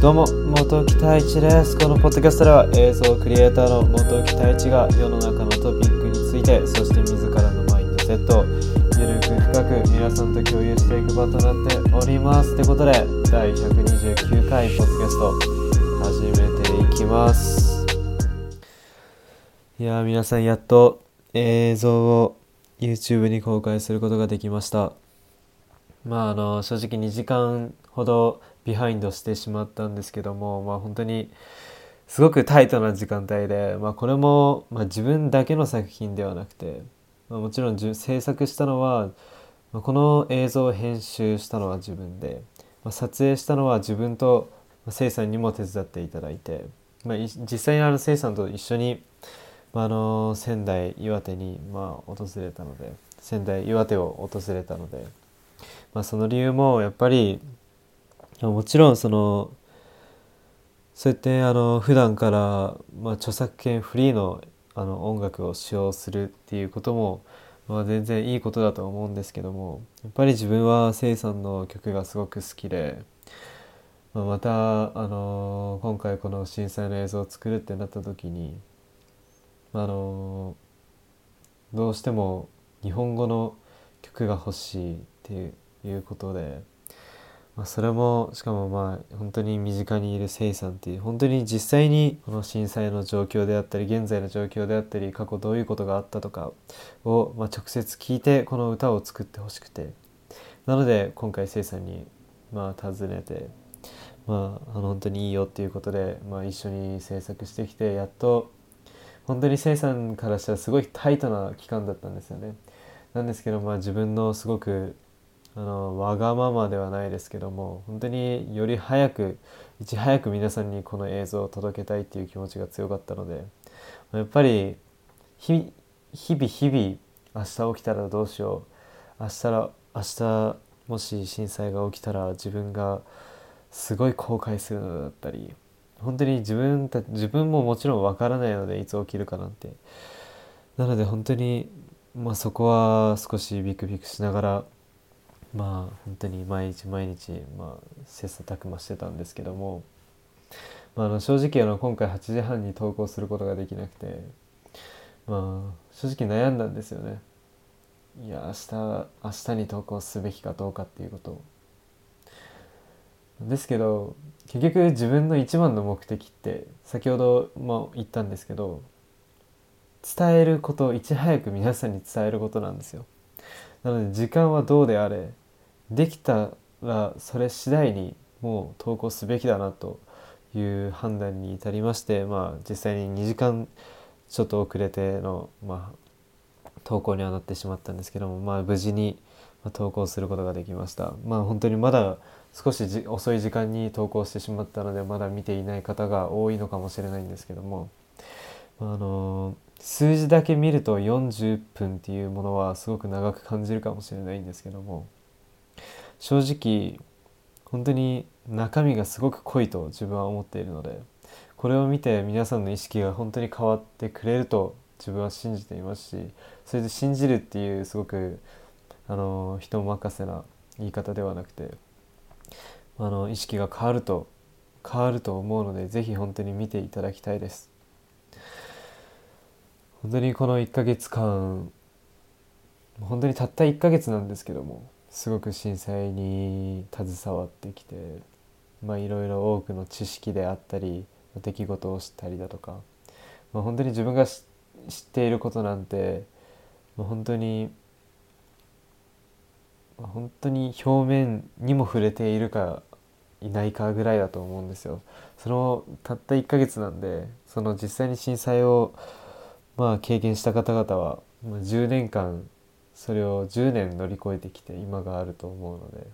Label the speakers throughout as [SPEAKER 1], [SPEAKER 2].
[SPEAKER 1] どうも元木太一です。このポッドキャストでは映像クリエイターの元木太一が世の中のトピックについてそして自らのマインドセットをゆるく深く皆さんと共有していく場となっております。ということで第129回ポッドキャスト始めていきます。いや皆さんやっと映像を YouTube に公開することができました。まああの正直2時間ほどビハインドしてしまったんですけどもまあ本当にすごくタイトな時間帯で、まあ、これも、まあ、自分だけの作品ではなくて、まあ、もちろん制作したのは、まあ、この映像を編集したのは自分で、まあ、撮影したのは自分とせいさんにも手伝っていただいて、まあ、実際にあのせいさんと一緒に、まあ、あの仙台岩手にまあ訪れたので仙台岩手を訪れたので。まあ、その理由もやっぱりもちろんそのそうやってあの普段から、まあ、著作権フリーのあの音楽を使用するっていうことも、まあ、全然いいことだと思うんですけどもやっぱり自分はせいさんの曲がすごく好きで、まあ、またあの今回この震災の映像を作るってなった時にあのどうしても日本語の曲が欲しいっていうことで、まあ、それもしかもまあ本当に身近にいるせいさんっていう本当に実際にこの震災の状況であったり現在の状況であったり過去どういうことがあったとかを、まあ、直接聞いてこの歌を作ってほしくてなので今回せいさんにまあ尋ねて。まあ、あの本当にいいよっていうことで、まあ、一緒に制作してきてやっと本当にせいさんからしたらすごいタイトな期間だったんですよね。なんですけど、まあ、自分のすごくあのわがままではないですけども本当により早くいち早く皆さんにこの映像を届けたいっていう気持ちが強かったのでやっぱり日々日々明日起きたらどうしよう明日ら明日もし震災が起きたら自分がすごい後悔するのだったり本当に自分た自分ももちろんわからないのでいつ起きるかなんてなので本当に、まあ、そこは少しビクビクしながらまあ本当に毎日毎日、まあ、切磋琢磨してたんですけども、まあ、あの正直あの今回8時半に投稿することができなくて、まあ、正直悩んだんですよね。いや明日明日に投稿すべきかどうかっていうことを。ですけど結局自分の一番の目的って先ほど、まあ、言ったんですけど伝えることいち早く皆さんに伝えることなんですよ。なので時間はどうであれできたらそれ次第にもう投稿すべきだなという判断に至りましてまあ実際に2時間ちょっと遅れての、まあ、投稿にはなってしまったんですけども、まあ、無事に投稿することができましたまあ本当にまだ少し遅い時間に投稿してしまったのでまだ見ていない方が多いのかもしれないんですけども。あの数字だけ見ると40分っていうものはすごく長く感じるかもしれないんですけども。正直本当に中身がすごく濃いと自分は思っているのでこれを見て皆さんの意識が本当に変わってくれると自分は信じていますしそれで信じるっていうすごくあの人任せな言い方ではなくてあの意識が変わると変わると思うので是非本当に見ていただきたいです。本当にこの1ヶ月間本当にたった1ヶ月なんですけどもすごく震災に携わってきてまあいろいろ多くの知識であったり出来事を知ったりだとか、まあ、本当に自分が知っていることなんて、まあ、本当に本当に表面にも触れているかいないかぐらいだと思うんですよ。そのたった1ヶ月なんでその実際に震災をまあ経験した方々は、まあ、10年間それを10年乗り越えてきて今があると思うので、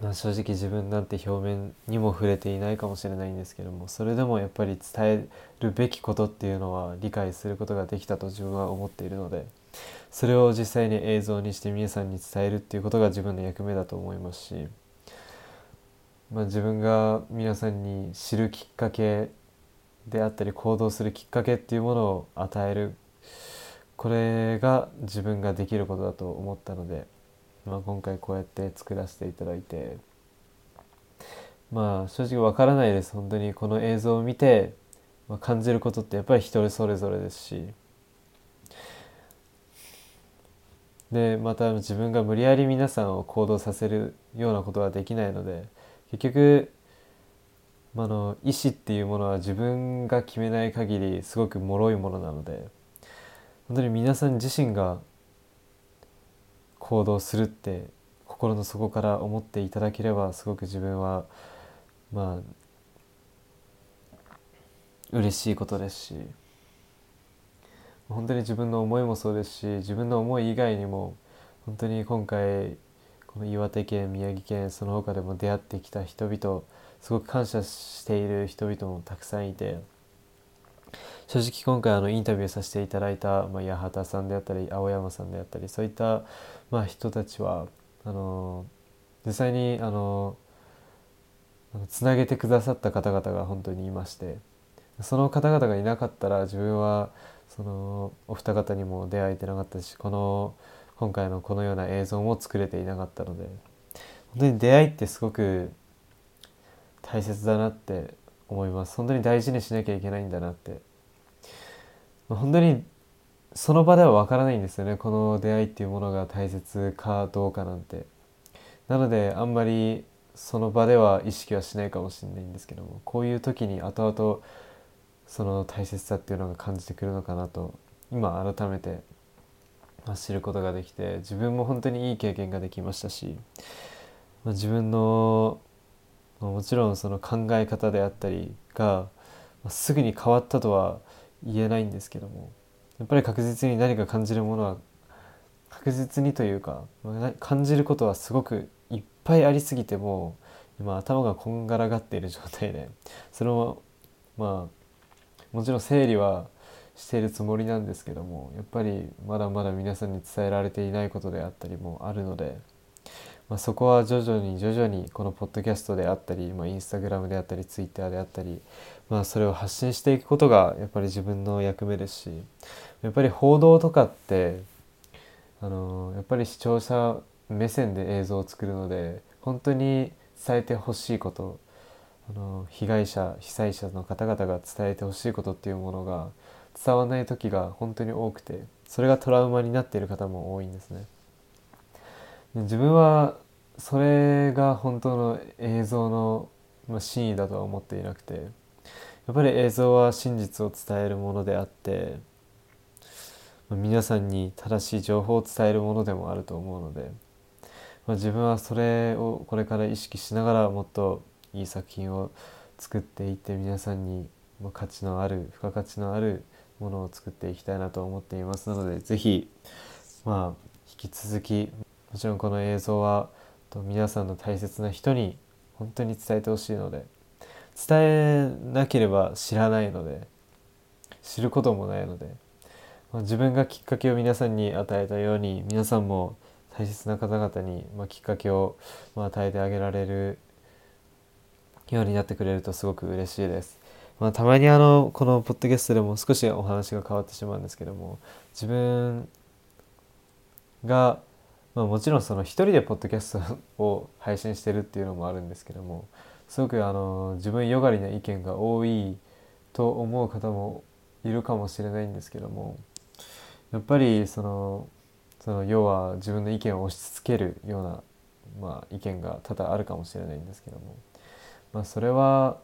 [SPEAKER 1] まあ、正直自分なんて表面にも触れていないかもしれないんですけどもそれでもやっぱり伝えるべきことっていうのは理解することができたと自分は思っているのでそれを実際に映像にして皆さんに伝えるっていうことが自分の役目だと思いますし、まあ、自分が皆さんに知るきっかけであったり行動するきっかけっていうものを与えるこれが自分ができることだと思ったので、まあ、今回こうやって作らせていただいてまあ正直わからないです。本当にこの映像を見て、まあ、感じることってやっぱり一人それぞれですしでまた自分が無理やり皆さんを行動させるようなことはできないので結局、あの意思っていうものは自分が決めない限りすごく脆いものなので本当に皆さん自身が行動するって心の底から思っていただければすごく自分はまあ嬉しいことですし本当に自分の思いもそうですし自分の思い以外にも本当に今回この岩手県宮城県その他でも出会ってきた人々すごく感謝している人々もたくさんいて正直今回あのインタビューさせていただいた、まあ、八幡さんであったり青山さんであったりそういった、まあ、人たちはあの実際にあのつなげてくださった方々が本当にいましてその方々がいなかったら自分はそのお二方にも出会えてなかったしこの今回のこのような映像も作れていなかったので本当に出会いってすごく大切だなって思います。本当に大事にしなきゃいけないんだなって。本当にその場ではわからないんですよね。この出会いっていうものが大切かどうかなんて。なのであんまりその場では意識はしないかもしれないんですけどもこういう時に後々その大切さっていうのが感じてくるのかなと今改めて知ることができて自分も本当にいい経験ができましたし、まあ、自分の、もちろんその考え方であったりが、まあ、すぐに変わったとは言えないんですけどもやっぱり確実に何か感じるものは確実にというか感じることはすごくいっぱいありすぎても今頭がこんがらがっている状態でそれもまあもちろん整理はしているつもりなんですけどもやっぱりまだまだ皆さんに伝えられていないことであったりもあるので、まあ、そこは徐々に徐々にこのポッドキャストであったり、まあ、インスタグラムであったりツイッターであったり、まあ、それを発信していくことがやっぱり自分の役目ですしやっぱり報道とかってあのやっぱり視聴者目線で映像を作るので本当に伝えてほしいことあの被害者被災者の方々が伝えてほしいことっていうものが伝わらない時が本当に多くてそれがトラウマになっている方も多いんですね。自分はそれが本当の映像の真意だとは思っていなくてやっぱり映像は真実を伝えるものであって皆さんに正しい情報を伝えるものでもあると思うので、まあ、自分はそれをこれから意識しながらもっといい作品を作っていって皆さんに価値のある付加価値のあるものを作っていきたいなと思っていますので是非まあ引き続きもちろんこの映像はと皆さんの大切な人に本当に伝えてほしいので伝えなければ知らないので知ることもないので、まあ、自分がきっかけを皆さんに与えたように皆さんも大切な方々に、まあ、きっかけを、まあ、与えてあげられるようになってくれるとすごく嬉しいです。まあ、たまにあのこのポッドキャストでも少しお話が変わってしまうんですけども自分が、まあ、もちろんその一人でポッドキャストを配信してるっていうのもあるんですけどもすごくあの自分よがりな意見が多いと思う方もいるかもしれないんですけどもやっぱりそのその要は自分の意見を押し付けるような、まあ、意見が多々あるかもしれないんですけども、まあ、それは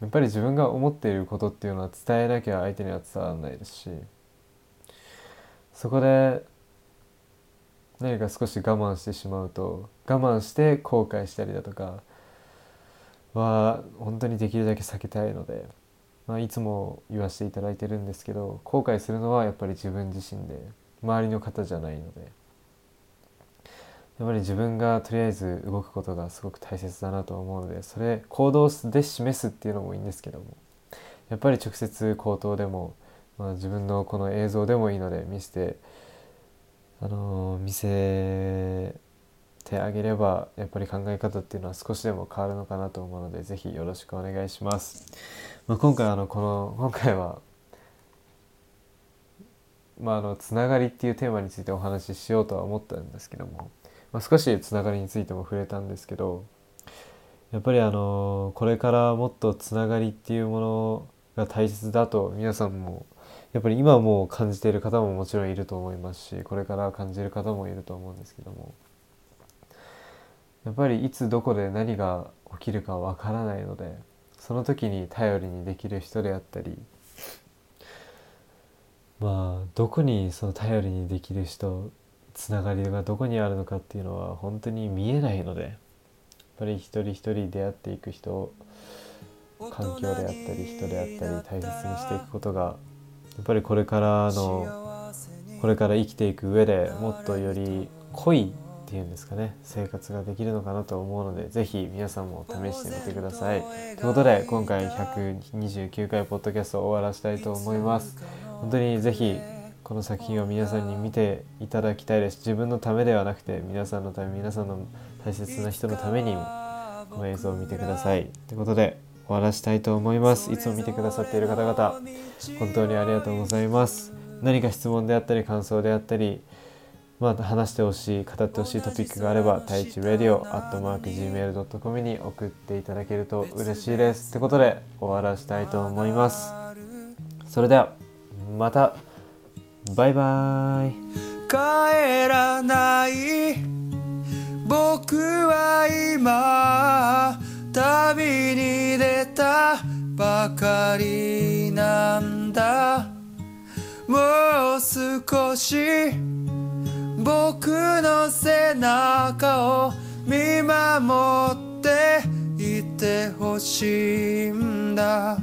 [SPEAKER 1] やっぱり自分が思っていることっていうのは伝えなきゃ相手には伝わらないですしそこで何か少し我慢してしまうと我慢して後悔したりだとかは本当にできるだけ避けたいので、まあ、いつも言わせていただいてるんですけど後悔するのはやっぱり自分自身で周りの方じゃないので。やっぱり自分がとりあえず動くことがすごく大切だなと思うのでそれ行動で示すっていうのもいいんですけどもやっぱり直接口頭でも、まあ、自分のこの映像でもいいので見せて、あのー、見せてあげればやっぱり考え方っていうのは少しでも変わるのかなと思うので是非よろしくお願いします。まあ、今回あのこの 今回はまあ、あのつながりっていうテーマについてお話ししようとは思ったんですけども、まあ、少しつながりについても触れたんですけどやっぱりあのこれからもっとつながりっていうものが大切だと皆さんもやっぱり今も感じている方ももちろんいると思いますしこれから感じる方もいると思うんですけどもやっぱりいつどこで何が起きるかわからないのでその時に頼りにできる人であったりまあどこにその頼りにできる人つながりがどこにあるのかっていうのは本当に見えないのでやっぱり一人一人出会っていく人環境であったり人であったり大切にしていくことがやっぱりこれからのこれから生きていく上でもっとより濃いっていうんですかね生活ができるのかなと思うので是非皆さんも試してみてください。ということで今回129回ポッドキャストを終わらせたいと思います。本当に是非この作品を皆さんに見ていただきたいです。自分のためではなくて皆さんのため皆さんの大切な人のためにもこの映像を見てください。ということで終わらしたいと思います。いつも見てくださっている方々本当にありがとうございます。何か質問であったり感想であったりまあ、話してほしい語ってほしいトピックがあれば太一 radio.gmail.com に送っていただけると嬉しいです。ってことで終わらしたいと思います。それではまた。バイバイ。
[SPEAKER 2] 帰らない僕は今旅に出たばかりなんだ。もう少し僕の背中を見守っていてほしいんだ。